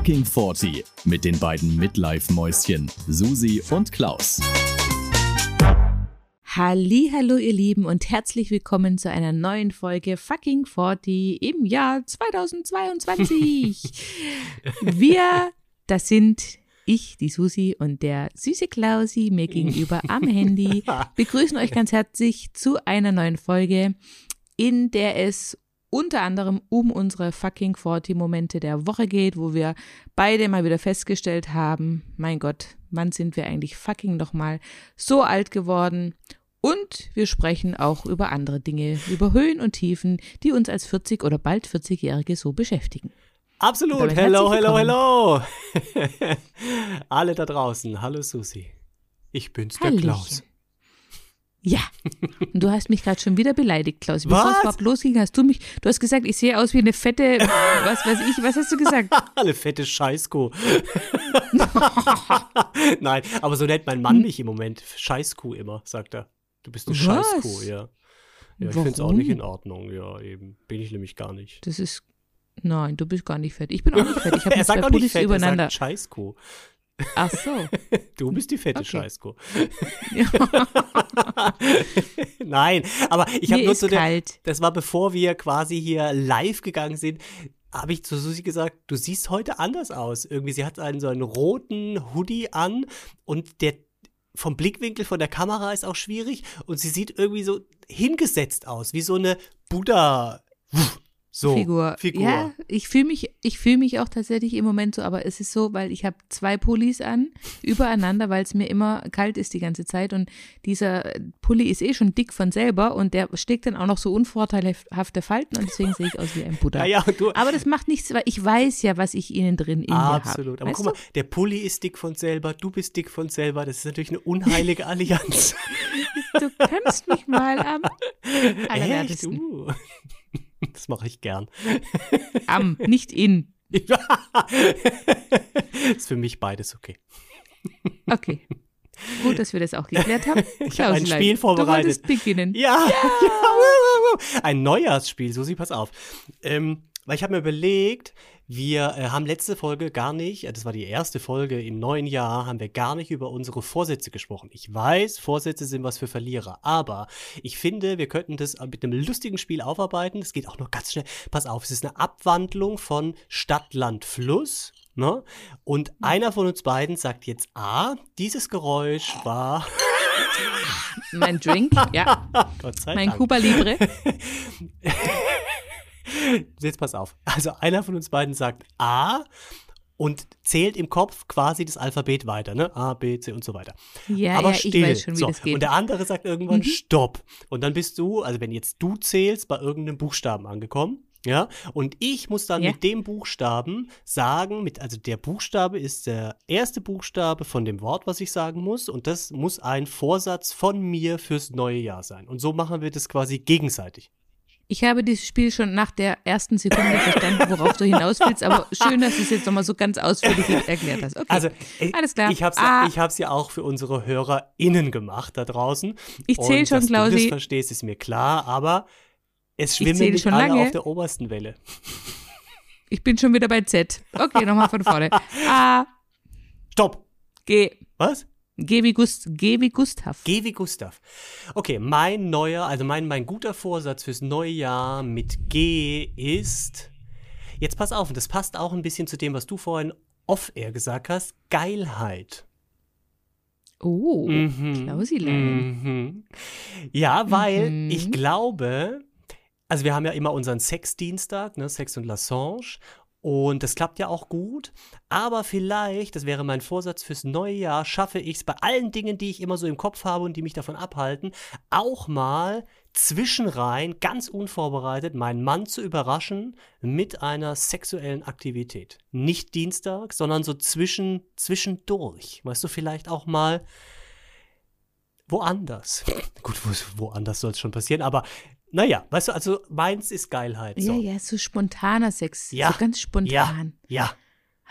Fucking 40 mit den beiden Midlife-Mäuschen Susi und Klaus. Hallo, ihr Lieben und herzlich willkommen zu einer neuen Folge Fucking 40 im Jahr 2022. Wir, das sind ich, die Susi und der süße Klausi mir gegenüber am Handy begrüßen euch ganz herzlich zu einer neuen Folge, in der es unter anderem um unsere fucking 40 Momente der Woche geht, wo wir beide mal wieder festgestellt haben, mein Gott, wann sind wir eigentlich fucking noch mal so alt geworden? Und wir sprechen auch über andere Dinge, über Höhen und Tiefen, die uns als 40 oder bald 40-Jährige so beschäftigen. Absolut. Hello, hello, hello. Alle da draußen. Hallo Susi. Ich bin's, der Hallöchen. Klaus. Ja. Und du hast mich gerade schon wieder beleidigt, Klaus. Bevor Was? es überhaupt losging, hast du mich, du hast gesagt, ich sehe aus wie eine fette, was weiß ich, was hast du gesagt? Alle fette Scheißkuh. Nein, aber so nennt mein Mann mich im Moment. Scheißkuh immer, sagt er. Du bist eine Hm. Was? Scheißkuh, ja. Ja, ich finde es auch nicht in Ordnung, ja, eben. Bin ich nämlich gar nicht. Das ist, nein, du bist gar nicht fett. Ich bin auch nicht fett. Ich habe zwei Pullis fett, er übereinander. sagt Scheißkuh. Ach so. Du bist die fette Okay. Scheißkuh. Nein, aber ich habe nur zu der, kalt. das war bevor wir quasi hier live gegangen sind, habe ich zu Susi gesagt, du siehst heute anders aus. Irgendwie, sie hat einen so einen roten Hoodie an und der vom Blickwinkel von der Kamera ist auch schwierig und sie sieht irgendwie so hingesetzt aus, wie so eine Buddha. So, Figur. Figur. Ja, ich fühle mich, ich fühle mich auch tatsächlich im Moment so, aber es ist so, weil ich habe zwei Pullis an, übereinander, weil es mir immer kalt ist die ganze Zeit und dieser Pulli ist eh schon dick von selber und der steckt dann auch noch so unvorteilhafte Falten und deswegen sehe ich aus wie ein Buddha. Naja, und du, Aber das macht nichts, weil ich weiß ja, was ich innen drin in mir habe. Absolut. Aber Weißt guck mal, der Pulli ist dick von selber, du bist dick von selber. Das ist natürlich eine unheilige Allianz. Du, du kannst mich mal am Echt? allerwertesten. Uh. Das mache ich gern. Am, nicht in. ist für mich beides okay. Okay. Gut, dass wir das auch geklärt haben. Ich habe ein Spiel Du vorbereitet. wolltest beginnen. Ja, ja. wuh. ein Neujahrsspiel, Susi, pass auf. Ähm, weil ich habe mir überlegt, wir äh, haben letzte Folge gar nicht, äh, das war die erste Folge im neuen Jahr, haben wir gar nicht über unsere Vorsätze gesprochen. Ich weiß, Vorsätze sind was für Verlierer, aber ich finde, wir könnten das mit einem lustigen Spiel aufarbeiten. Es geht auch noch ganz schnell. Pass auf, es ist eine Abwandlung von Stadt, Land, Fluss. Ne? Und einer von uns beiden sagt jetzt A, dieses Geräusch war, Mein Drink, ja. Gott sei Mein Dank. Cuba Libre. Jetzt pass auf. Also einer von uns beiden sagt A und zählt im Kopf quasi das Alphabet weiter, ne? A, B, C und so weiter. Ja, Aber ja, still. ich weiß schon, wie so. das geht. Mhm. Und der andere sagt irgendwann Stopp. Und dann bist du, also wenn jetzt du zählst, bei irgendeinem Buchstaben angekommen. Ja, und ich muss dann Ja. mit dem Buchstaben sagen, mit, also der Buchstabe ist der erste Buchstabe von dem Wort, was ich sagen muss, und das muss ein Vorsatz von mir fürs neue Jahr sein. Und so machen wir das quasi gegenseitig. Ich habe dieses Spiel schon nach der ersten Sekunde verstanden, worauf du hinaus willst, aber schön, dass du es jetzt nochmal so ganz ausführlich erklärt hast. Okay, Also, äh, alles klar. Ich habe es Ah. ja, ich auch für unsere HörerInnen gemacht da draußen. Ich zähl Und schon, dass du Klausi. das verstehst, ist mir klar, aber es schwimmen nicht schon alle lange. auf der obersten Welle. ich bin schon wieder bei Z. Okay, nochmal von vorne. A, Stopp! G, Was? G wie, Gust, G wie Gustav. Geh wie Gustav. Okay, mein neuer, also mein, mein guter Vorsatz fürs neue Jahr mit G ist. Jetzt pass auf, und das passt auch ein bisschen zu dem, was du vorhin off-air gesagt hast. Geilheit. Oh, Mhm. Klausilein. Mhm. Ja, weil Mhm. ich glaube, also wir haben ja immer unseren Sexdienstag, ne, Sex und Lassange. Und das klappt ja auch gut. Aber vielleicht, das wäre mein Vorsatz fürs neue Jahr, schaffe ich es bei allen Dingen, die ich immer so im Kopf habe und die mich davon abhalten, auch mal zwischenrein, ganz unvorbereitet, meinen Mann zu überraschen mit einer sexuellen Aktivität. Nicht Dienstag, sondern so zwischen, zwischendurch. Weißt du, vielleicht auch mal woanders. Gut, wo, woanders soll es schon passieren, aber naja, weißt du, also meins ist Geilheit. So. Ja, ja, so spontaner Sex. Ja. So ganz spontan. Ja,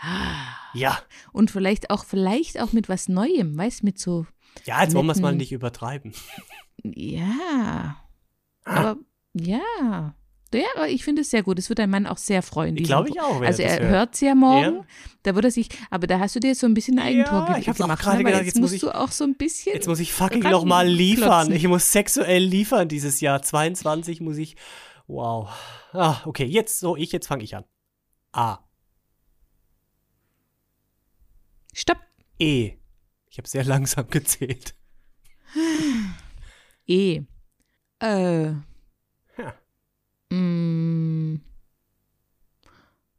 Ah. ja. Und vielleicht auch, vielleicht auch mit was Neuem, weißt mit so, Ja, jetzt wollen wir es mal nicht übertreiben. ja. Ah. Aber ja. Ja, aber ich finde es sehr gut. Es wird dein Mann auch sehr freuen. diesen Glaube ich auch, Also er hört. es ja morgen. Ja. Da wird er sich, aber da hast du dir jetzt so ein bisschen Eigentor Ja, ich hab's auch gemacht. gerade ne? Gedacht, jetzt jetzt muss musst ich- du auch so ein bisschen. Jetzt muss ich fucking ran- noch mal liefern. klotzen. Ich muss sexuell liefern dieses Jahr. 22 muss ich. Wow. Ah, okay, jetzt so ich, jetzt fange ich an. A. Stopp. E. Ich habe sehr langsam gezählt. E. Äh. Mm.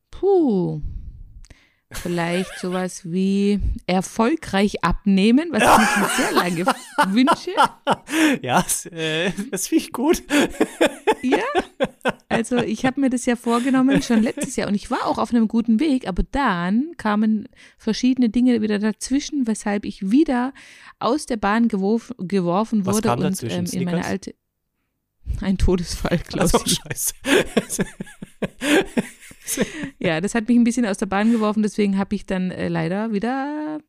Puh. Vielleicht sowas wie erfolgreich abnehmen, was ich mir sehr lange wünsche. Ja, das, äh, das finde ich gut. Ja, also ich habe mir das ja vorgenommen schon letztes Jahr und ich war auch auf einem guten Weg, aber dann kamen verschiedene Dinge wieder dazwischen, weshalb ich wieder aus der Bahn geworf, geworfen Was wurde und ähm, in meine alte ein Todesfall, Also, Klausi. scheiße. Ja, das hat mich ein bisschen aus der Bahn geworfen, deswegen habe ich dann äh, leider wieder,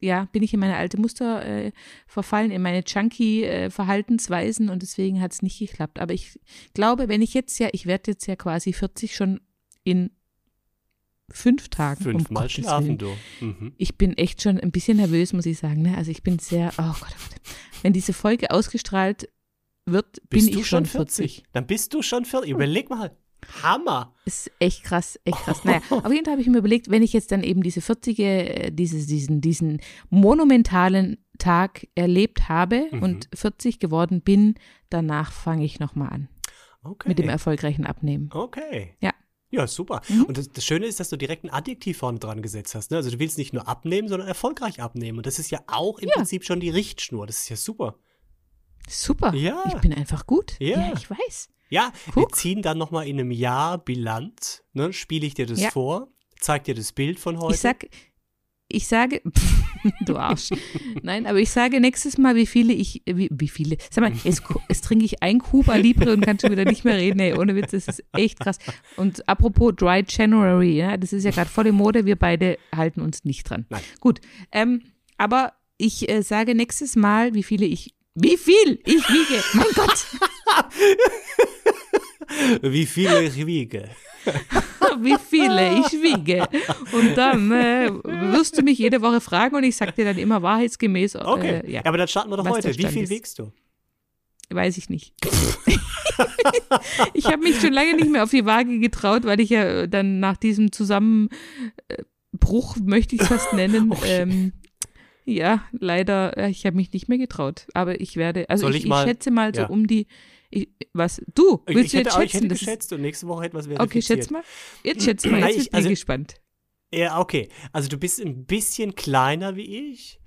ja, bin ich in meine alte Muster äh, verfallen, in meine Junkie-Verhaltensweisen und deswegen hat es nicht geklappt. Aber ich glaube, wenn ich jetzt ja, ich werde jetzt ja quasi 40 schon in fünf Tagen. um Fünfmal Gottes schlafen, du. Mhm. Ich bin echt schon ein bisschen nervös, muss ich sagen. Ne? Also ich bin sehr, oh Gott, oh Gott. Wenn diese Folge ausgestrahlt wird, Bist bin du ich schon schon 40. 40? Dann bist du schon 40. Überleg mal. Hammer. Ist echt krass, echt krass. Naja, auf jeden Fall habe ich mir überlegt, wenn ich jetzt dann eben diese 40, äh, dieses, diesen, diesen monumentalen Tag erlebt habe Mhm. und 40 geworden bin, danach fange ich nochmal an Okay. mit dem erfolgreichen Abnehmen. Okay. Ja. Ja, super. Mhm. Und das, das Schöne ist, dass du direkt ein Adjektiv vorne dran gesetzt hast. Ne? Also du willst nicht nur abnehmen, sondern erfolgreich abnehmen. Und das ist ja auch im Ja. Prinzip schon die Richtschnur. Das ist ja super. Super. Ja. Ich bin einfach gut. Ja. Ja, ich weiß. Ja, wir Guck. ziehen dann nochmal in einem Jahr Bilanz. Ne? Spiele ich dir das Ja. vor, zeig dir das Bild von heute. Ich sag, ich sage, du Arsch. Nein, aber ich sage nächstes Mal, wie viele ich, wie, wie viele, sag mal, jetzt, jetzt trinke ich ein Cuba Libre und kann schon wieder nicht mehr reden, ey, ohne Witz, das ist echt krass. Und apropos Dry January, ja, das ist ja gerade voll in Mode, wir beide halten uns nicht dran. Nein. Gut, ähm, aber ich äh, sage nächstes Mal, wie viele ich, wie viel ich wiege. Mein Gott, Wie viele ich wiege. wie viele ich wiege. Und dann äh, wirst du mich jede Woche fragen und ich sag dir dann immer wahrheitsgemäß, Okay, äh, ja. aber dann starten wir doch heute. Wie viel ist. wiegst du? Weiß ich nicht. ich habe mich schon lange nicht mehr auf die Waage getraut, weil ich ja dann nach diesem Zusammenbruch, möchte ich es fast nennen, Okay. ähm, ja, leider, äh, ich habe mich nicht mehr getraut. Aber ich werde, also ich, ich ich schätze mal so ja. um die, ich, was, du, Ich, willst ich du hätte, jetzt auch- ich schätzen? hätte Das geschätzt und nächste Woche etwas verifiziert. okay, schätz mal. Jetzt schätz mal, jetzt ich- bin ich also- gespannt. Ja, okay. Also du bist ein bisschen kleiner wie ich,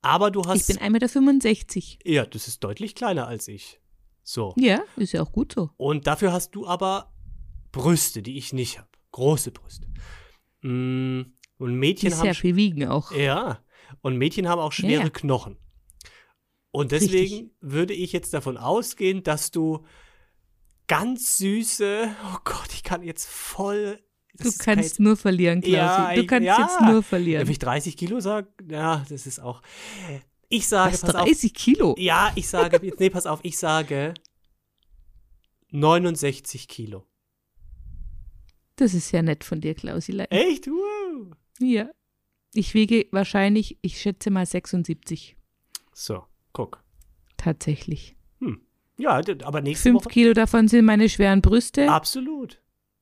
aber du Ich hast. bin 1,65 Meter. ja, das ist deutlich kleiner als ich. So. Ja, ist ja auch gut so. Und dafür hast du aber Brüste, die ich nicht habe. Große Brüste. Mm, Und Die Mädchen haben. sehr viel wiegen auch. Ja. Und Mädchen haben auch schwere Ja. Knochen. Und deswegen Richtig. würde ich jetzt davon ausgehen, dass du ganz süße. Oh Gott, ich kann jetzt voll. Du kannst nur verlieren, Klausi. Ja, du kannst ja. jetzt nur Wenn verlieren. ich 30 Kilo sage, ja, das ist auch. Ich sage, Was, pass auf. 30 Kilo? Ja, ich sage, jetzt, nee, pass auf, ich sage 69 Kilo. Das ist ja nett von dir, Klausi. Echt? Wow. Ja. Ich wiege wahrscheinlich, ich schätze mal 76. So, guck. Tatsächlich. Ja, d- aber nächste Fünf Woche. Kilo davon sind meine schweren Brüste. Absolut.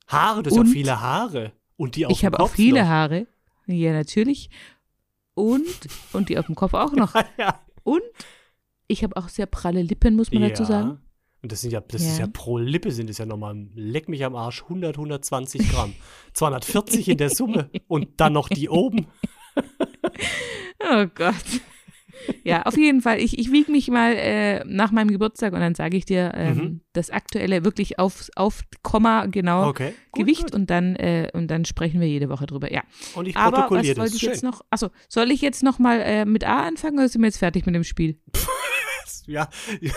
Haare, du hast auch viele Haare. Und die auf ich habe auch viele noch. Haare. Ja, natürlich. Und, und die auf dem Kopf auch noch. ja. Und ich habe auch sehr pralle Lippen, muss man dazu sagen. Und das sind ja, das ist Ja. ja pro Lippe sind es ja nochmal, leck mich am Arsch, 100, 120 Gramm. 240 in der Summe und dann noch die oben. Oh Gott. Ja, auf jeden Fall. Ich, ich wiege mich mal äh, nach meinem Geburtstag und dann sage ich dir ähm, Mhm. das aktuelle wirklich auf, auf Komma genau Okay. gut, Gewicht gut. und dann und und dann sprechen wir jede Woche drüber. Ja. Und ich Aber protokolliere das. ich Schön. jetzt noch? Achso, soll ich jetzt noch mal äh, mit A anfangen oder sind wir jetzt fertig mit dem Spiel? Ja.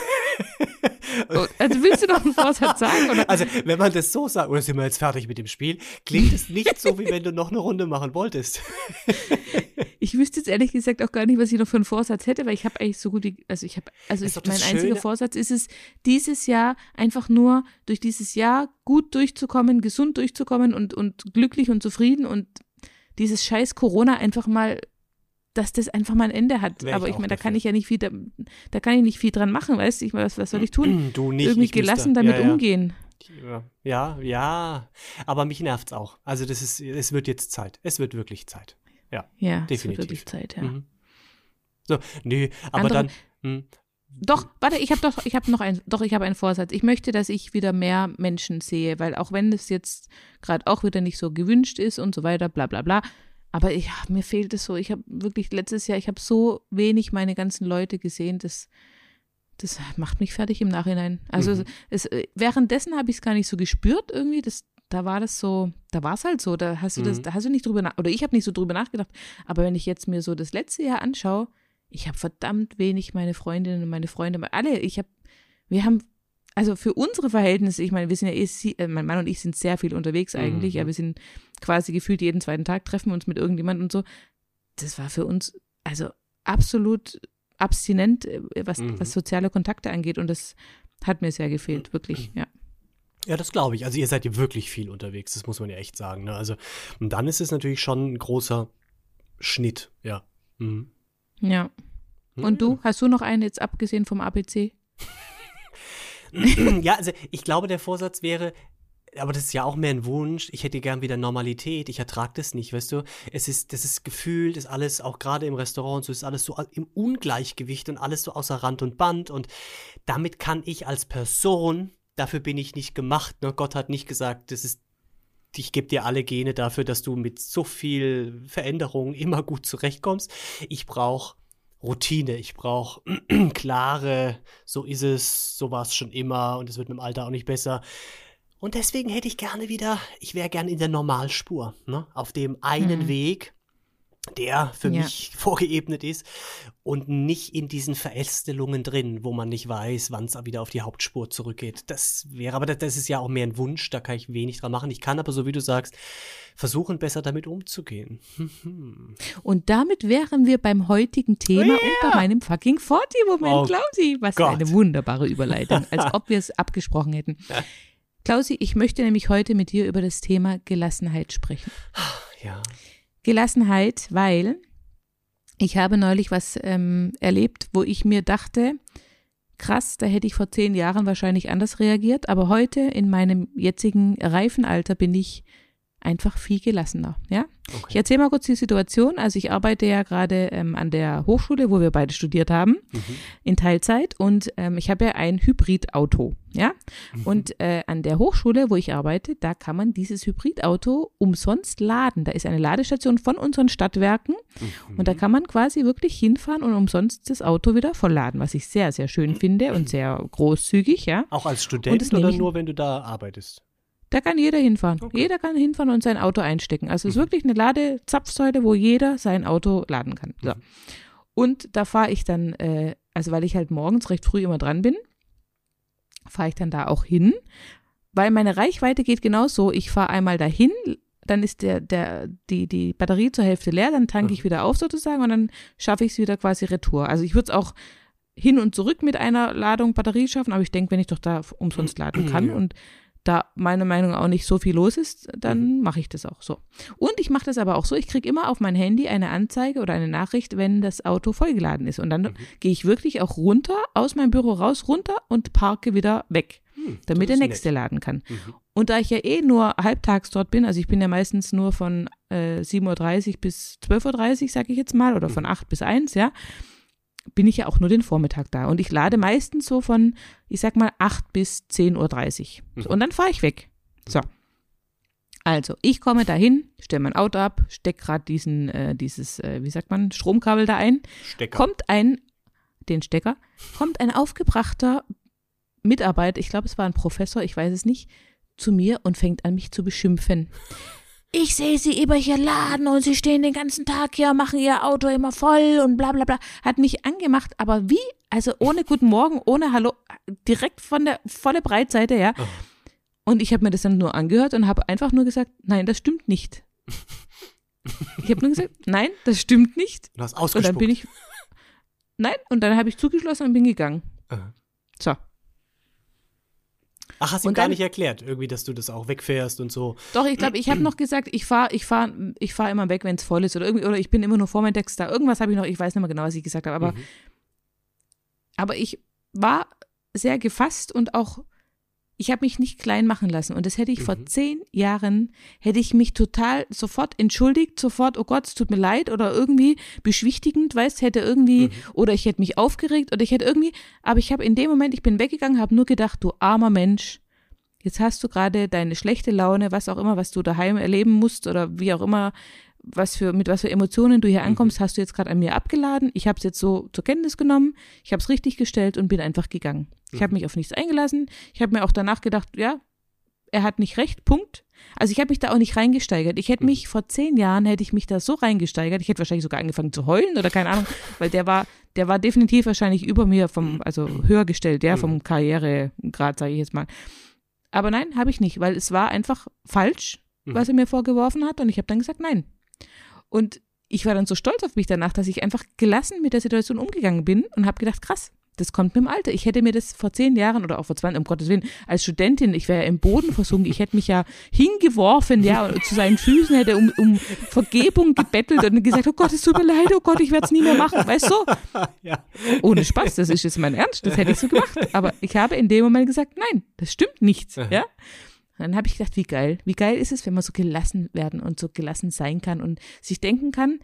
Oh, Also willst du noch einen Vorsatz sagen? Oder? Also, wenn man das so sagt, oder sind wir jetzt fertig mit dem Spiel, klingt es nicht so, wie wenn du noch eine Runde machen wolltest. ich wüsste jetzt ehrlich gesagt auch gar nicht, was ich noch für einen Vorsatz hätte, weil ich habe eigentlich so gut wie, also ich habe, also ich, mein einziger Schöne- Vorsatz ist es, dieses Jahr einfach nur durch dieses Jahr gut durchzukommen, gesund durchzukommen und, und glücklich und zufrieden und dieses scheiß Corona einfach mal, dass das einfach mal ein Ende hat. Wär ich Aber ich meine, da kann ich ja nicht viel, da, da kann ich nicht viel dran machen, weißt du? Ich, meine, was, was soll ich tun? Du nicht. Irgendwie ich müsste- gelassen damit ja, ja. umgehen. Ja, ja, ja. Aber mich nervt's auch. Also das ist, es wird jetzt Zeit. Es wird wirklich Zeit. Ja, es wird Definitiv. wirklich Zeit, ja. Mhm. So, nee, aber Andere- dann. Hm, Doch, warte, ich habe doch, ich habe noch einen, doch, ich habe einen Vorsatz. Ich möchte, dass ich wieder mehr Menschen sehe, weil auch wenn es jetzt gerade auch wieder nicht so gewünscht ist und so weiter, bla bla bla, aber ich, mir fehlt es so. Ich habe wirklich letztes Jahr, ich habe so wenig meine ganzen Leute gesehen, das, das macht mich fertig im Nachhinein. Also Mhm. es, äh, währenddessen habe ich es gar nicht so gespürt irgendwie. Das, da war das so, da war es halt so. Da hast du das, Mhm. da hast du nicht drüber nach, oder ich habe nicht so drüber nachgedacht. Aber wenn ich jetzt mir so das letzte Jahr anschaue, ich habe verdammt wenig meine Freundinnen und meine Freunde, alle, ich habe, wir haben, also für unsere Verhältnisse, ich meine, wir sind ja eh, äh, mein Mann und ich sind sehr viel unterwegs eigentlich, Mhm. ja, wir sind quasi gefühlt jeden zweiten Tag, treffen uns mit irgendjemandem und so. Das war für uns, also absolut abstinent, äh, was, Mhm. was soziale Kontakte angeht und das hat mir sehr gefehlt, wirklich, ja. Ja, das glaube ich. Also ihr seid ja wirklich viel unterwegs, das muss man ja echt sagen. Ne? Also, und dann ist es natürlich schon ein großer Schnitt, ja. Mhm. Ja. Und du, hast du noch einen jetzt abgesehen vom ABC? ja, also ich glaube, der Vorsatz wäre, aber das ist ja auch mehr ein Wunsch. Ich hätte gern wieder Normalität. Ich ertrage das nicht, weißt du? Es ist, das ist gefühlt, ist alles, auch gerade im Restaurant, und so ist alles so im Ungleichgewicht und alles so außer Rand und Band. Und damit kann ich als Person, dafür bin ich nicht gemacht. Ne? Gott hat nicht gesagt, das ist, ich gebe dir alle Gene dafür, dass du mit so viel Veränderung immer gut zurechtkommst. Ich brauche Routine, ich brauche klare, so ist es, so war es schon immer und es wird mit dem Alter auch nicht besser. Und deswegen hätte ich gerne wieder, ich wäre gerne in der Normalspur, ne? auf dem einen Mhm. Weg, der für Ja. mich vorgeebnet ist und nicht in diesen Verästelungen drin, wo man nicht weiß, wann es wieder auf die Hauptspur zurückgeht. Das wäre, aber das, das ist ja auch mehr ein Wunsch, da kann ich wenig dran machen. Ich kann aber, so wie du sagst, versuchen, besser damit umzugehen. Und damit wären wir beim heutigen Thema und bei meinem fucking 40-Moment, Oh Klausi. Was Gott. eine wunderbare Überleitung, als ob wir es abgesprochen hätten. Klausi, ich möchte nämlich heute mit dir über das Thema Gelassenheit sprechen. Ja. Gelassenheit, weil ich habe neulich was ähm, erlebt, wo ich mir dachte, krass, da hätte ich vor zehn Jahren wahrscheinlich anders reagiert, aber heute in meinem jetzigen reifen Alter bin ich einfach viel gelassener. Ja, ich Okay. erzähle mal kurz die Situation. Also ich arbeite ja gerade ähm, an der Hochschule, wo wir beide studiert haben, Mhm. in Teilzeit und ähm, ich habe ja ein Hybridauto, ja. Mhm. Und äh, an der Hochschule, wo ich arbeite, da kann man dieses Hybridauto umsonst laden. Da ist eine Ladestation von unseren Stadtwerken Mhm. und da kann man quasi wirklich hinfahren und umsonst das Auto wieder vollladen, was ich sehr, sehr schön finde und sehr großzügig, ja. Auch als Student oder ich- nur, wenn du da arbeitest? Da kann jeder hinfahren. Okay. Jeder kann hinfahren und sein Auto einstecken. Also es ist Mhm. wirklich eine Ladezapfsäule, wo jeder sein Auto laden kann. So. Mhm. Und da fahre ich dann, äh, also weil ich halt morgens recht früh immer dran bin, fahre ich dann da auch hin, weil meine Reichweite geht genauso. Ich fahre einmal dahin, dann ist der, der, die, die Batterie zur Hälfte leer, dann tanke ich Mhm. wieder auf sozusagen und dann schaffe ich es wieder quasi retour. Also ich würde es auch hin und zurück mit einer Ladung Batterie schaffen, aber ich denke, wenn ich doch da umsonst laden kann Ja. und da meiner Meinung nach auch nicht so viel los ist, dann mache ich das auch so. Und ich mache das aber auch so, ich kriege immer auf mein Handy eine Anzeige oder eine Nachricht, wenn das Auto vollgeladen ist. Und dann Mhm. gehe ich wirklich auch runter, aus meinem Büro raus, runter und parke wieder weg, Hm, damit der nächste laden kann. Mhm. Und da ich ja eh nur halbtags dort bin, also ich bin ja meistens nur von äh, 7.30 Uhr bis 12.30 Uhr, sage ich jetzt mal, oder von 8 bis 1, ja, bin ich ja auch nur den Vormittag da. Und ich lade meistens so von, ich sag mal, 8 bis 10.30 Uhr. Mhm. Und dann fahre ich weg. So. Also, ich komme dahin, stelle mein Auto ab, stecke gerade diesen, äh, dieses, äh, wie sagt man, Stromkabel da ein, Stecker. kommt ein, den Stecker, kommt ein aufgebrachter Mitarbeiter, ich glaube, es war ein Professor, ich weiß es nicht, zu mir und fängt an, mich zu beschimpfen. Ich sehe sie über hier laden und sie stehen den ganzen Tag hier, machen ihr Auto immer voll und bla bla bla. Hat mich angemacht, aber wie? Also ohne Guten Morgen, ohne Hallo, direkt von der volle Breitseite, ja. Oh. Und ich habe mir das dann nur angehört und habe einfach nur gesagt, nein, das stimmt nicht. Ich habe nur gesagt, nein, das stimmt nicht. Du hast Und ausgespuckt. dann bin ich, nein, und dann habe ich zugeschlossen und bin gegangen. Aha. So. Ach, hast Und gar nicht erklärt, irgendwie, dass du das auch wegfährst und so. Doch, ich glaube, ich habe noch gesagt, ich fahre ich fahr, ich fahr immer weg, wenn es voll ist oder irgendwie, oder ich bin immer nur vor meinem Text da. Irgendwas habe ich noch, ich weiß nicht mehr genau, was ich gesagt habe, aber, Mhm. aber ich war sehr gefasst und auch, ich habe mich nicht klein machen lassen. Und das hätte ich vor Mhm. zehn Jahren, hätte ich mich total sofort entschuldigt, sofort, oh Gott, es tut mir leid oder irgendwie beschwichtigend, weißt, hätte irgendwie, Mhm. oder ich hätte mich aufgeregt oder ich hätte irgendwie, aber ich habe in dem Moment, ich bin weggegangen, habe nur gedacht, du armer Mensch, jetzt hast du gerade deine schlechte Laune, was auch immer, was du daheim erleben musst oder wie auch immer, was für, mit was für Emotionen du hier ankommst, hast du jetzt gerade an mir abgeladen. Ich habe es jetzt so zur Kenntnis genommen, ich habe es richtig gestellt und bin einfach gegangen. Ich habe mich auf nichts eingelassen. Ich habe mir auch danach gedacht, ja, er hat nicht recht, Punkt. Also ich habe mich da auch nicht reingesteigert. Ich hätte mich vor zehn Jahren hätte ich mich da so reingesteigert. Ich hätte wahrscheinlich sogar angefangen zu heulen oder keine Ahnung, weil der war, der war definitiv wahrscheinlich über mir vom, also höher gestellt, ja, vom Karrieregrad, sage ich jetzt mal. Aber nein, habe ich nicht, weil es war einfach falsch, Mhm. was er mir vorgeworfen hat und ich habe dann gesagt, nein. Und ich war dann so stolz auf mich danach, dass ich einfach gelassen mit der Situation umgegangen bin und habe gedacht, krass, das kommt mit dem Alter. Ich hätte mir das vor zehn Jahren oder auch vor 20, um Gottes Willen, als Studentin, ich wäre ja im Boden versunken, ich hätte mich ja hingeworfen, ja, zu seinen Füßen hätte um, um Vergebung gebettelt und gesagt, oh Gott, es tut mir leid, oh Gott, ich werde es nie mehr machen, weißt du? Ja. Ohne Spaß, das ist jetzt mein Ernst, das hätte ich so gemacht. Aber ich habe in dem Moment gesagt, nein, das stimmt nicht, ja. Dann habe ich gedacht, wie geil, wie geil ist es, wenn man so gelassen werden und so gelassen sein kann und sich denken kann,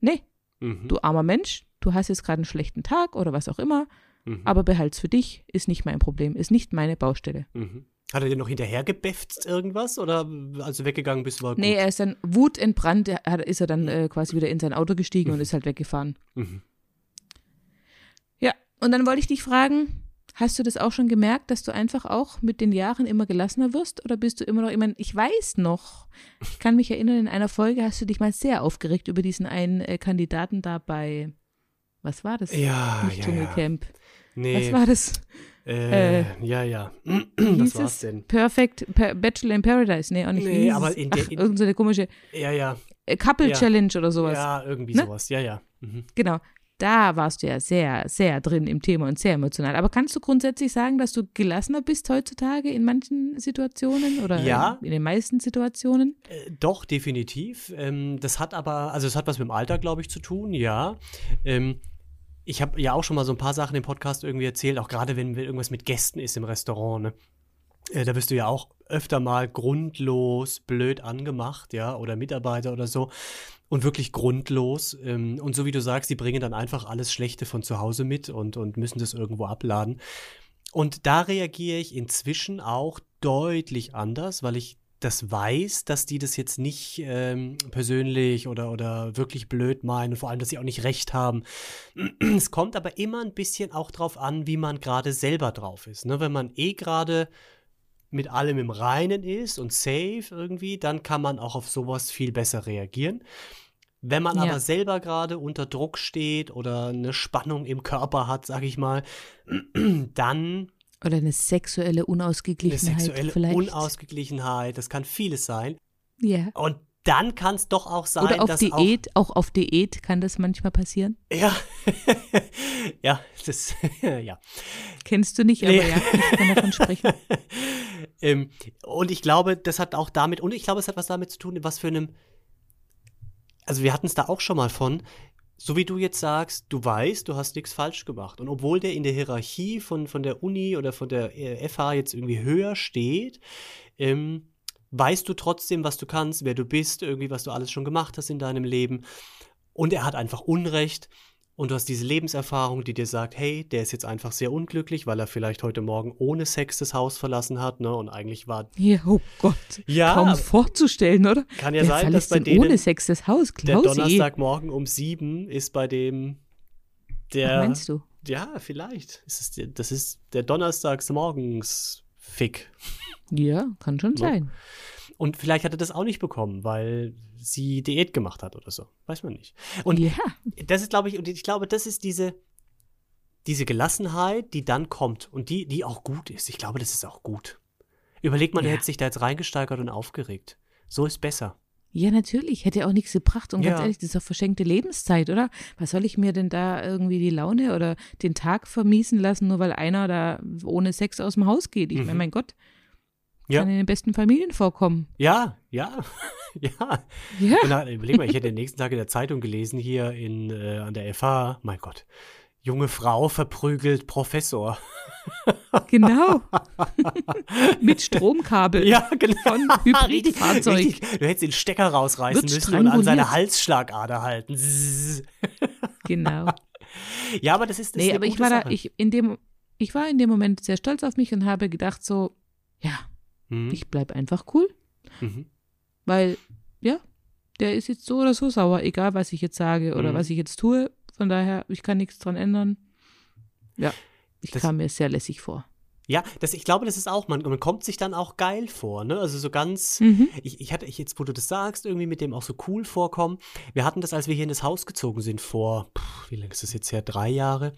nee, Mhm. du armer Mensch, du hast jetzt gerade einen schlechten Tag oder was auch immer, Mhm. aber behalt's für dich, ist nicht mein Problem, ist nicht meine Baustelle. Mhm. Hat er dir noch hinterher gebefft irgendwas? Oder als du weggegangen bist, war gut? Nee, er ist dann wutentbrannt, er ist er dann äh, quasi wieder in sein Auto gestiegen und ist halt weggefahren. Mhm. Ja, und dann wollte ich dich fragen, hast du das auch schon gemerkt, dass du einfach auch mit den Jahren immer gelassener wirst? Oder bist du immer noch, ich meine, ich weiß noch, ich kann mich erinnern, in einer Folge hast du dich mal sehr aufgeregt über diesen einen äh, Kandidaten da bei, was war das? Ja, Nicht ja, ja. Dschungelcamp. Nee. Was war das? Äh, Äh, ja, ja. Was war's denn? Perfect per Bachelor in Paradise. Nee, auch nicht. Nee, aber in der- irgend so eine komische Ja, ja. äh, Couple Ja. Challenge oder sowas. Ja, irgendwie Ne? sowas. Ja, ja. Mhm. Genau. Da warst du ja sehr, sehr drin im Thema und sehr emotional. Aber kannst du grundsätzlich sagen, dass du gelassener bist heutzutage in manchen Situationen oder Ja. in den meisten Situationen? Äh, Doch, definitiv. Ähm, das hat aber, also es hat was mit dem Alter, glaube ich, zu tun, ja. Ähm, ich habe ja auch schon mal so ein paar Sachen im Podcast irgendwie erzählt, auch gerade wenn irgendwas mit Gästen ist im Restaurant, ne? Äh, da wirst du ja auch öfter mal grundlos blöd angemacht, ja, oder Mitarbeiter oder so. Und wirklich grundlos. Ähm, und so wie du sagst, die bringen dann einfach alles Schlechte von zu Hause mit und, und müssen das irgendwo abladen. Und da reagiere ich inzwischen auch deutlich anders, weil ich das weiß, dass die das jetzt nicht ähm, persönlich oder, oder wirklich blöd meinen und vor allem, dass sie auch nicht recht haben. Es kommt aber immer ein bisschen auch drauf an, wie man gerade selber drauf ist. Ne? Wenn man eh gerade mit allem im Reinen ist und safe irgendwie, dann kann man auch auf sowas viel besser reagieren. Wenn man Ja. aber selber gerade unter Druck steht oder eine Spannung im Körper hat, sag ich mal, dann Oder eine sexuelle eine Unausgeglichenheit sexuelle vielleicht? Unausgeglichenheit, das kann vieles sein. ja. Und dann kann es doch auch sein, Oder auf dass Diät, auch, auf Diät kann das manchmal passieren. auch ja, ja, das ja. Kennst du nicht, aber Nee. ja, ich kann davon sprechen. ähm, und ich glaube, das hat auch damit und ich glaube, es hat was damit zu tun, was für einem also wir hatten es da auch schon mal von, so wie du jetzt sagst, du weißt, du hast nichts falsch gemacht. Und obwohl der in der Hierarchie von, von der Uni oder von der äh, FH jetzt irgendwie höher steht, ähm, weißt du trotzdem, was du kannst, wer du bist, irgendwie, was du alles schon gemacht hast in deinem Leben. Und er hat einfach Unrecht. Und du hast diese Lebenserfahrung, die dir sagt, hey, der ist jetzt einfach sehr unglücklich, weil er vielleicht heute Morgen ohne Sex das Haus verlassen hat, ne? Und eigentlich war Ja, oh Gott. Ja, Kaum vorzustellen, oder? kann ja Wer sein, dass bei denen ohne Sex das Haus? der Klausi. Donnerstagmorgen um sieben ist bei dem Was der. meinst du? Ja, vielleicht. Ist es das ist der Donnerstagsmorgens-Fick. Ja, kann schon Ne? sein. Und vielleicht hat er das auch nicht bekommen, weil sie Diät gemacht hat oder so. Weiß man nicht. Und ja, das ist, glaube ich, und ich glaube, das ist diese, diese Gelassenheit, die dann kommt und die, die auch gut ist. Ich glaube, das ist auch gut. Überleg mal, Ja. er hätte sich da jetzt reingesteigert und aufgeregt. So ist besser. Ja, natürlich. Hätte auch nichts gebracht. Und ganz Ja. ehrlich, das ist doch verschenkte Lebenszeit, oder? Was soll ich mir denn da irgendwie die Laune oder den Tag vermiesen lassen, nur weil einer da ohne Sex aus dem Haus geht? Ich meine, Mhm. mein Gott. Ja. Kann in den besten Familien vorkommen. Ja, ja, ja. Ja. Dann, überleg mal, ich hätte den nächsten Tag in der Zeitung gelesen, hier in, äh, an der FH, mein Gott, junge Frau verprügelt Professor. Genau. Mit Stromkabel. Ja, genau. Von Hybridfahrzeug. Richtig, richtig. Du hättest den Stecker rausreißen Wird müssen und an seine Halsschlagader halten. Genau. Ja, aber das ist, das ist Nee, eine aber ich war da, Sache. ich in dem, ich war in dem Moment sehr stolz auf mich und habe gedacht so, ja, Mhm. ich bleib einfach cool, Mhm. weil, ja, der ist jetzt so oder so sauer, egal was ich jetzt sage oder Mhm. was ich jetzt tue. Von daher, ich kann nichts dran ändern. Ja, ich Das- kam mir sehr lässig vor. Ja, das, ich glaube, das ist auch, man, man kommt sich dann auch geil vor, ne? Also so ganz, Mhm. ich, ich hatte, ich jetzt, wo du das sagst, irgendwie mit dem auch so cool vorkommen. Wir hatten das, als wir hier in das Haus gezogen sind, vor, pff, wie lange ist das jetzt her? Drei Jahre.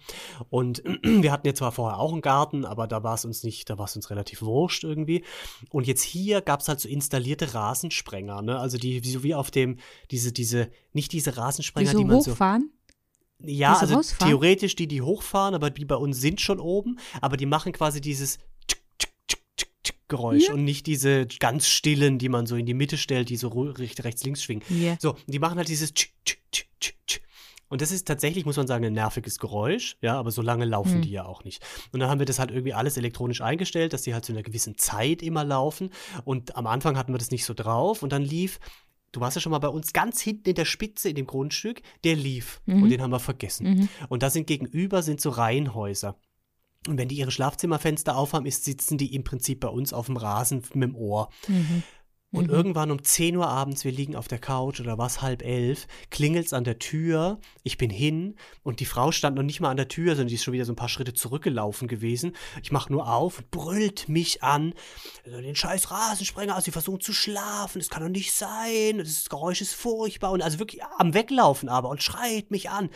Und wir hatten jetzt zwar vorher auch einen Garten, aber da war es uns nicht, da war es uns relativ wurscht irgendwie. Und jetzt hier gab es halt so installierte Rasensprenger, ne? Also die, so wie auf dem, diese, diese, nicht diese Die Rasensprenger, so die man so. Ja, also rausfahren? theoretisch die, die hochfahren, aber die bei uns sind schon oben, aber die machen quasi dieses tsk, tsk, tsk Geräusch Ja. und nicht diese ganz stillen, die man so in die Mitte stellt, die so rechts, rechts, links schwingen. Ja. So, die machen halt dieses und das ist tatsächlich, muss man sagen, ein nerviges Geräusch, ja, aber so lange laufen Hm. die ja auch nicht. Und dann haben wir das halt irgendwie alles elektronisch eingestellt, dass die halt zu einer gewissen Zeit immer laufen. Und am Anfang hatten wir das nicht so drauf und dann lief, du warst ja schon mal bei uns ganz hinten in der Spitze in dem Grundstück, der lief Mhm. und den haben wir vergessen. Mhm. Und da sind gegenüber sind so Reihenhäuser. Und wenn die ihre Schlafzimmerfenster aufhaben, ist, sitzen die im Prinzip bei uns auf dem Rasen mit dem Ohr. Mhm. Und Mhm. irgendwann um 10 Uhr abends, wir liegen auf der Couch oder was halb elf, klingelt's an der Tür. Ich bin hin und die Frau stand noch nicht mal an der Tür, sondern die ist schon wieder so ein paar Schritte zurückgelaufen gewesen. Ich mach nur auf und brüllt mich an. Also Den scheiß Rasensprenger aus, sie versuchen zu schlafen. Das kann doch nicht sein. Das Geräusch ist furchtbar. Und also wirklich am Weglaufen aber und schreit mich an.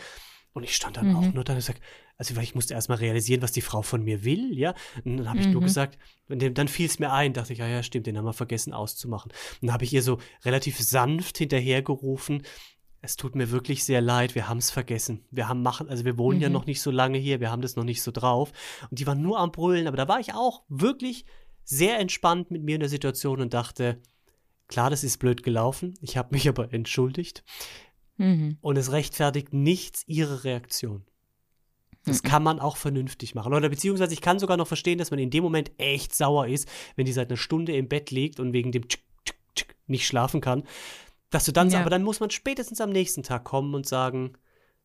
Und ich stand dann Mhm. auch nur da und sag, also ich musste erst mal realisieren, was die Frau von mir will, ja. Und dann habe ich nur Mhm. gesagt, und dem- dann fiel es mir ein, dachte ich, ja, ja, stimmt, den haben wir vergessen auszumachen. Und dann habe ich ihr so relativ sanft hinterhergerufen, es tut mir wirklich sehr leid, wir haben es vergessen. Wir haben machen, also wir wohnen ja Mhm. noch nicht so lange hier, wir haben das noch nicht so drauf. Und die waren nur am Brüllen, aber da war ich auch wirklich sehr entspannt mit mir in der Situation und dachte, klar, das ist blöd gelaufen, ich habe mich aber entschuldigt. Mhm. Und es rechtfertigt nichts ihre Reaktion. Das Mhm. kann man auch vernünftig machen. Oder beziehungsweise ich kann sogar noch verstehen, dass man in dem Moment echt sauer ist, wenn die seit einer Stunde im Bett liegt und wegen dem Tsk, Tsk, Tsk nicht schlafen kann. Dass du dann, Ja. aber dann muss man spätestens am nächsten Tag kommen und sagen,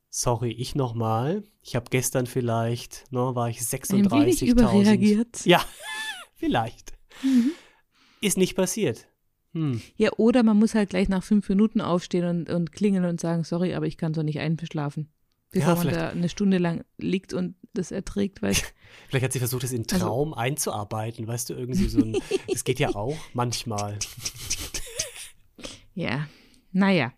sorry, ich nochmal. Ich habe gestern vielleicht, ne, war ich Ein wenig 36.000. überreagiert. Ja, vielleicht. Mhm. Ist nicht passiert. Hm. Ja, oder man muss halt gleich nach fünf Minuten aufstehen und, und klingeln und sagen, sorry, aber ich kann so nicht einschlafen. Bevor Ja, man da eine Stunde lang liegt und das erträgt, weil Vielleicht hat sie versucht, es in Also- Traum einzuarbeiten, weißt du, irgendwie so ein, das geht ja auch manchmal. ja, naja.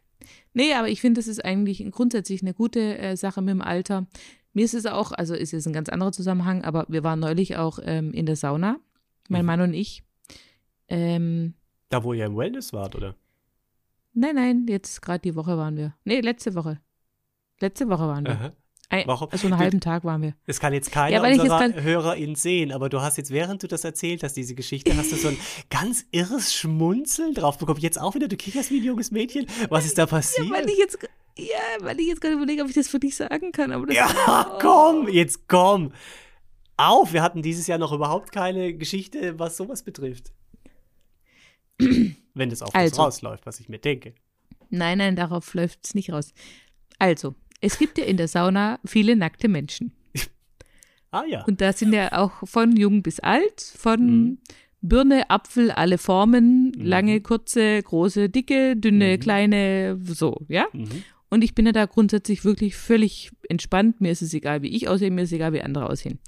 Nee, aber ich finde, das ist eigentlich grundsätzlich eine gute äh, Sache mit dem Alter. Mir ist es auch, also ist jetzt ein ganz anderer Zusammenhang, aber wir waren neulich auch ähm, in der Sauna, mein Mhm. Mann und ich. Ähm, Da, wo ihr im Wellness wart, oder? nein, nein, jetzt gerade die Woche waren wir. Nee, letzte Woche. Letzte Woche waren wir. Aha. Ein, Warum? Also einen halben Tag waren wir. Das kann jetzt keiner Ja, unserer HörerInnen sehen, aber du hast jetzt, während du das erzählt hast, diese Geschichte, hast du so ein ganz irres Schmunzeln drauf bekommen. Jetzt auch wieder, du kicherst wie ein junges Mädchen. Was ist da passiert? Weil ich jetzt, ja, weil ich jetzt gerade überlege, ob ich das für dich sagen kann. Aber Ja, komm, jetzt komm. Auf, wir hatten dieses Jahr noch überhaupt keine Geschichte, was sowas betrifft. Wenn das auf das Also. rausläuft, was ich mir denke. Nein, nein, darauf läuft es nicht raus. Also, es gibt ja in der Sauna viele nackte Menschen. Ah ja. Und da sind ja auch von jung bis alt, von Mhm. Birne, Apfel, alle Formen, Mhm. lange, kurze, große, dicke, dünne, Mhm. kleine, so, ja. Mhm. Und ich bin ja da grundsätzlich wirklich völlig entspannt. Mir ist es egal, wie ich aussehe, mir ist es egal, wie andere aussehen.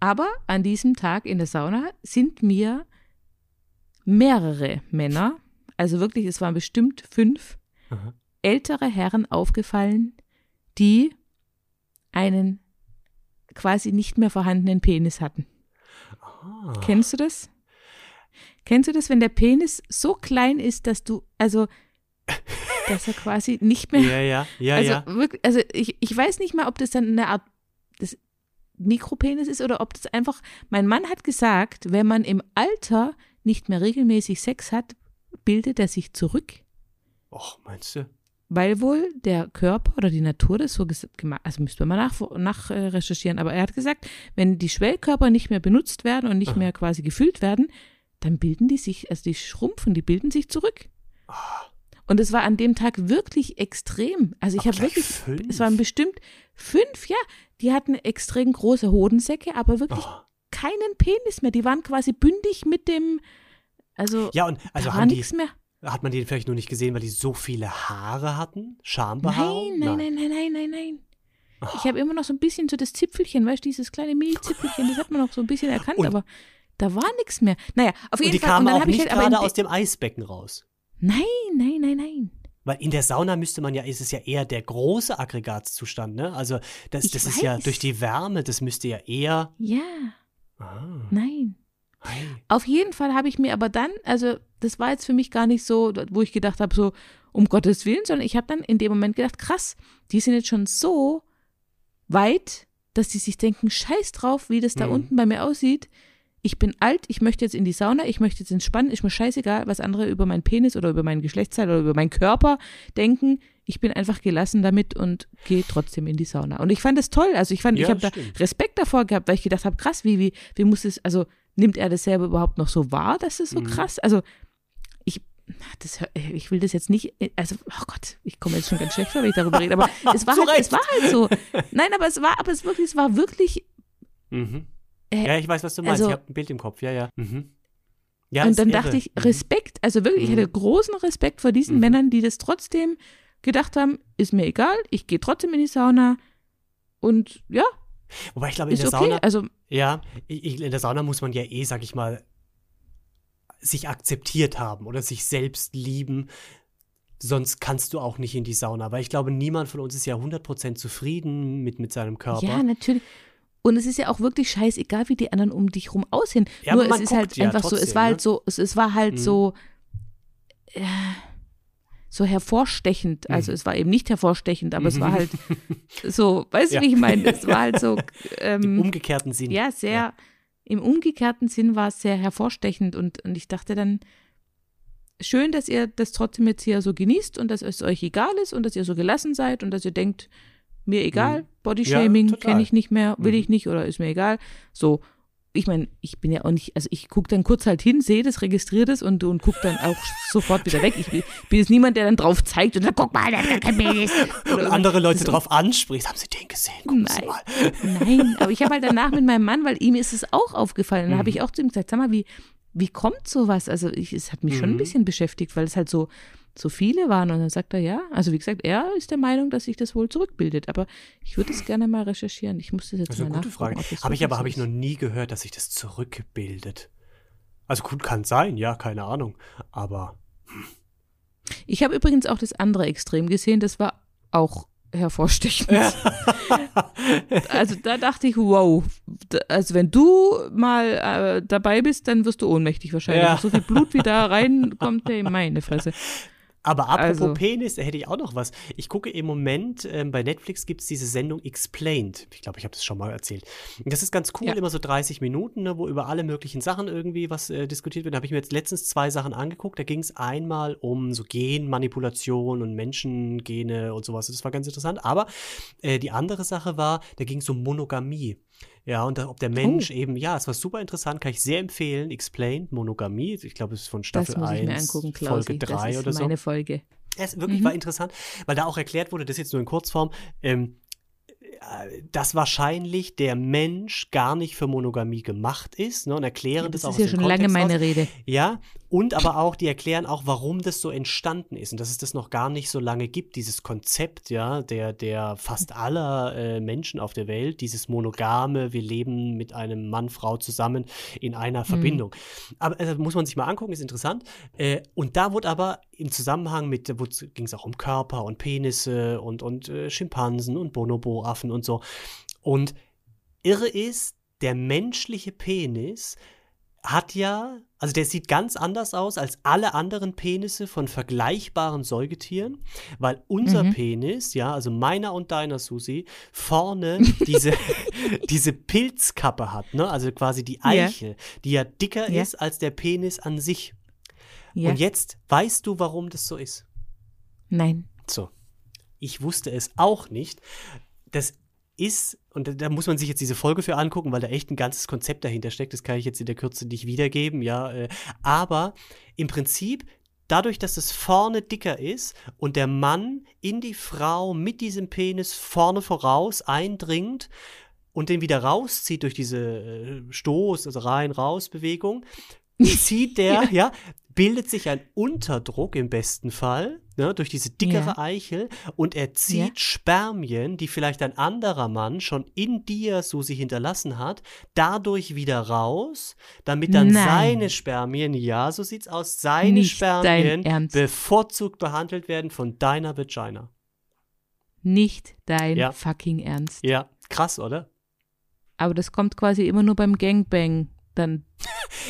Aber an diesem Tag in der Sauna sind mir mehrere Männer, also wirklich, es waren bestimmt fünf, Aha. ältere Herren aufgefallen, die einen quasi nicht mehr vorhandenen Penis hatten. Ah. Kennst du das? Kennst du das, wenn der Penis so klein ist, dass du, also dass er quasi nicht mehr. Ja, ja, ja, also, ja. Wirklich, also ich, ich weiß nicht mal, ob das dann eine Art des Mikropenis ist oder ob das einfach. Mein Mann hat gesagt, wenn man im Alter nicht mehr regelmäßig Sex hat, bildet er sich zurück. Och, meinst du? Weil wohl der Körper oder die Natur das so gemacht, also müsste man mal nach, nach äh, recherchieren, aber er hat gesagt, wenn die Schwellkörper nicht mehr benutzt werden und nicht Aha. mehr quasi gefüllt werden, dann bilden die sich, also die schrumpfen, die bilden sich zurück. Ah, Und es war an dem Tag wirklich extrem. Also ich habe wirklich, fünf? es waren bestimmt fünf, ja, die hatten extrem große Hodensäcke, aber wirklich Oh. keinen Penis mehr. Die waren quasi bündig mit dem, also, Ja, und also da war nichts mehr. Hat man die vielleicht nur nicht gesehen, weil die so viele Haare hatten? Schambehaarung? Nein, nein, nein, nein, nein, nein, nein. Oh. Ich habe immer noch so ein bisschen so das Zipfelchen, weißt du, dieses kleine Mini-Zipfelchen, das hat man noch so ein bisschen erkannt, Und- aber da war nichts mehr. Naja, auf Und jeden die Fall. kamen und dann auch habe ich nicht halt gerade de- aus dem Eisbecken raus. Nein, nein, nein, nein. Weil in der Sauna müsste man ja, ist es ja eher der große Aggregatzustand, ne? Also das, Ich das ist ja durch die Wärme, das müsste ja eher. Ja, Ah, nein. Auf jeden Fall habe ich mir aber dann, also das war jetzt für mich gar nicht so, wo ich gedacht habe, so um Gottes Willen, sondern ich habe dann in dem Moment gedacht, krass, die sind jetzt schon so weit, dass die sich denken, scheiß drauf, wie das da Mhm. unten bei mir aussieht. Ich bin alt, ich möchte jetzt in die Sauna, ich möchte jetzt entspannen, ist mir scheißegal, was andere über meinen Penis oder über meinen Geschlechtsteil oder über meinen Körper denken. Ich bin einfach gelassen damit und gehe trotzdem in die Sauna. Und ich fand das toll. Also ich fand, ich Ja, habe da. Respekt davor gehabt, weil ich gedacht habe, krass, wie, wie, wie muss es, also nimmt er das selber überhaupt noch so wahr, dass es so Mhm. krass, also ich, das, ich will das jetzt nicht, also, oh Gott, ich komme jetzt schon ganz schlecht vor, wenn ich darüber rede, aber es war, halt, es war halt so. Nein, aber es war, aber es wirklich, es war wirklich, Mhm. Äh, ja, ich weiß, was du meinst. also- ich habe ein Bild im Kopf. Ja, ja. Mhm. ja und dann irre. dachte ich, Mhm. Respekt, also wirklich, ich Mhm. hatte großen Respekt vor diesen Mhm. Männern, die das trotzdem gedacht haben, ist mir egal, ich gehe trotzdem in die Sauna und ja, Wobei ich glaube, in ist der okay. Sauna, Also ja, in der Sauna muss man ja eh, sag ich mal, sich akzeptiert haben oder sich selbst lieben. Sonst kannst du auch nicht in die Sauna. Weil ich glaube, niemand von uns ist ja 100% zufrieden mit, mit seinem Körper. Ja, natürlich. Und es ist ja auch wirklich scheißegal, wie die anderen um dich rum aussehen. Ja, Nur es ist halt ja einfach so, trotzdem, es war ne? halt so, es, es war halt Mhm. so, äh, so hervorstechend. Also Mhm. es war eben nicht hervorstechend, aber es war halt so, weißt du, Ja. wie ich meine? Es war halt so, Im ähm, umgekehrten Sinn. ja, sehr, Ja. im umgekehrten Sinn war es sehr hervorstechend und, und ich dachte dann, schön, dass ihr das trotzdem jetzt hier so genießt und dass es euch egal ist und dass ihr so gelassen seid und dass ihr denkt, mir egal, Mhm. Bodyshaming Ja, kenne ich nicht mehr, will Mhm. ich nicht oder ist mir egal. So, ich meine, ich bin ja auch nicht, also ich gucke dann kurz halt hin, sehe das, registriere das und, und gucke dann auch sofort wieder weg. Ich bin, bin jetzt niemand, der dann drauf zeigt und sagt, guck mal, der hat kein Penis. Und Oder so. andere Leute So. drauf ansprichst. Haben sie den gesehen? Gucken Sie Nein. mal. Nein, aber ich habe halt danach mit meinem Mann, weil ihm ist es auch aufgefallen. Und da habe Mhm. ich auch zu ihm gesagt, sag mal, wie, wie kommt sowas? Also ich, es hat mich schon ein Mhm. bisschen beschäftigt, weil es halt so, so viele waren. Und dann sagt er, ja, also wie gesagt, er ist der Meinung, dass sich das wohl zurückbildet. Aber ich würde es gerne mal recherchieren. Ich muss das jetzt Das ist mal eine gute Frage. Habe ich aber habe ich noch nie gehört, dass sich das zurückbildet. Also gut, kann sein, ja, keine Ahnung. Aber Ich habe übrigens auch das andere Extrem gesehen, das war auch hervorstechend. Also da dachte ich, wow, also wenn du mal äh, dabei bist, dann wirst du ohnmächtig wahrscheinlich. Ja. So viel Blut wie da reinkommt, ey, meine Fresse. Aber apropos Also. Penis, da hätte ich auch noch was. Ich gucke im Moment, ähm, bei Netflix gibt es diese Sendung Explained. Ich glaube, ich habe das schon mal erzählt. Das ist ganz cool, Ja. immer so 30 Minuten, ne, wo über alle möglichen Sachen irgendwie was äh, diskutiert wird. Da habe ich mir jetzt letztens zwei Sachen angeguckt. Da ging es einmal um so Genmanipulation und Menschengene und sowas. Das war ganz interessant. Aber äh, die andere Sache war, da ging es um Monogamie. Ja, und ob der Mensch eben, ja, es war super interessant, kann ich sehr empfehlen. Explained, Monogamie. Ich glaube, es ist von Staffel Das muss ich 1, mir angucken, Klausi. Folge 3 das ist oder so. meine Folge. Es wirklich Mhm. war interessant, weil da auch erklärt wurde, das jetzt nur in Kurzform, ähm, äh, dass wahrscheinlich der Mensch gar nicht für Monogamie gemacht ist, ne, und erklären Ja, das, das auch ist ja aus schon lange Kontext meine raus. Rede. Ja, und aber auch, die erklären auch, warum das so entstanden ist und dass es das noch gar nicht so lange gibt, dieses Konzept, ja, der, der fast aller äh, Menschen auf der Welt, dieses monogame, wir leben mit einem Mann, Frau zusammen in einer Verbindung. Aber äh, muss man sich mal angucken, ist interessant. Äh, und da wurde aber im Zusammenhang mit, ging es auch um Körper und Penisse und, und äh, Schimpansen und Bonobo-Affen und so. Und irre ist, der menschliche Penis hat ja, also der sieht ganz anders aus als alle anderen Penisse von vergleichbaren Säugetieren, weil unser Mhm. Penis, ja, also meiner und deiner Susi, vorne diese, diese Pilzkappe hat, ne? Also quasi die Ja. Eichel, die ja dicker Ja. ist als der Penis an sich. Ja. Und jetzt weißt du, warum das so ist. Nein. So. Ich wusste es auch nicht. Das ist, und da, muss man sich jetzt diese Folge für angucken, weil da echt ein ganzes Konzept dahinter steckt. Das kann ich jetzt in der Kürze nicht wiedergeben, ja. Äh, aber im Prinzip, dadurch, dass es vorne dicker ist und der Mann in die Frau mit diesem Penis vorne voraus eindringt und den wieder rauszieht durch diese äh, Stoß, also rein-raus-Bewegung, zieht der, ja. bildet sich ein Unterdruck im besten Fall, ne, durch diese dickere Ja. Eichel und er zieht Ja. Spermien, die vielleicht ein anderer Mann schon in dir, Susi, hinterlassen hat, dadurch wieder raus, damit dann Nein. seine Spermien, ja, so sieht's aus, seine Nicht Spermien bevorzugt behandelt werden von deiner Vagina. Nicht dein Ja. fucking Ernst. Ja, krass, oder? Aber das kommt quasi immer nur beim Gangbang dann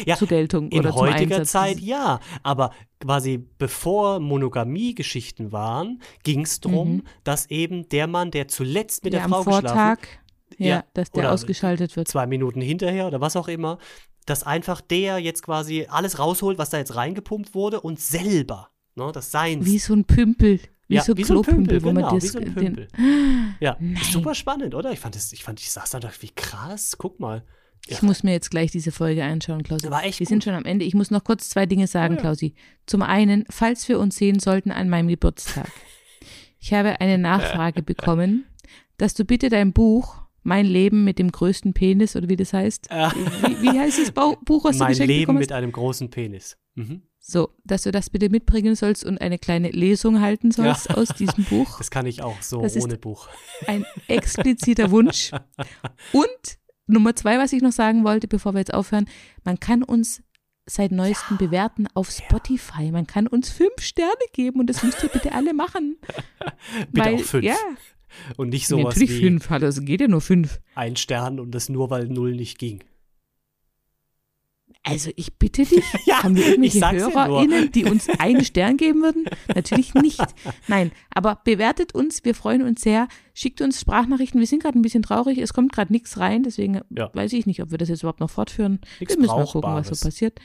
Ja, zur Geltung In oder zum heutiger. Zeit ja, aber quasi bevor Monogamie-Geschichten waren, ging es darum, Mhm. dass eben der Mann, der zuletzt mit ja, der am Frau geschlafen Vortag, ja, Ja, dass der oder ausgeschaltet wird. zwei Minuten hinterher oder was auch immer, dass einfach der jetzt quasi alles rausholt, was da jetzt reingepumpt wurde und selber, ne, das Seins. Wie so ein Pümpel. Wie ja, so ein wie so ein Pümpel, wo man genau, das, wie so ein den, Pümpel. Ja, Nein. super spannend, oder? Ich fand das, ich fand, ich saß da und dachte, wie krass, guck mal. Ich muss mir jetzt gleich diese Folge anschauen, Klausi. War echt wir sind gut. schon am Ende. Ich muss noch kurz zwei Dinge sagen, Oh ja. Klausi. Zum einen, falls wir uns sehen sollten an meinem Geburtstag. Ich habe eine Nachfrage bekommen, dass du bitte dein Buch Mein Leben mit dem größten Penis oder wie das heißt. Äh, Wie, wie heißt das Buch, was du mein geschenkt Leben bekommen mit hast? einem großen Penis. Mhm. So, dass du das bitte mitbringen sollst und eine kleine Lesung halten sollst aus diesem Buch. Das kann ich auch so Das ohne Buch. Ein expliziter Wunsch. Und Nummer zwei, was ich noch sagen wollte, bevor wir jetzt aufhören, man kann uns seit neuestem bewerten auf Spotify. Man kann uns fünf Sterne geben und das müsst ihr bitte alle machen. Bitte Weil, auch fünf. Ja, Und nicht sowas natürlich wie fünf, es geht ja nur fünf. ein Stern und das nur, weil null nicht ging. Also ich bitte dich, Ja, haben wir irgendwelche sag's ja. HörerInnen, die uns einen Stern geben würden? Natürlich nicht. Nein, aber bewertet uns, wir freuen uns sehr. Schickt uns Sprachnachrichten, wir sind gerade ein bisschen traurig, es kommt gerade nichts rein, deswegen Ja. weiß ich nicht, ob wir das jetzt überhaupt noch fortführen. Nichts wir müssen mal gucken, was so passiert.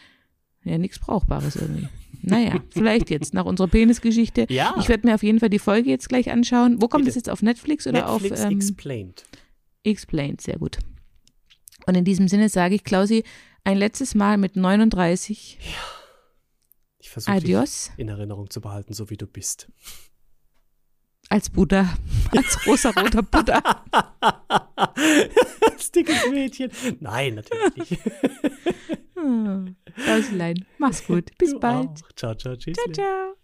Ja, nichts Brauchbares irgendwie. Naja, vielleicht jetzt nach unserer Penisgeschichte. Ja. Ich werde mir auf jeden Fall die Folge jetzt gleich anschauen. Wo kommt Bitte. das jetzt auf Netflix oder Netflix auf ähm, Explained. Explained? Sehr gut. Und in diesem Sinne sage ich, Klausi, ein letztes Mal mit 39. Ich versuche dich in Erinnerung zu behalten, so wie du bist. Als Buddha. Als rosa-roter Buddha. das dickes Mädchen. Nein, natürlich nicht. Klauslein, mach's gut. Bis Du bald. auch. Ciao, ciao, tschüss. Ciao, ciao.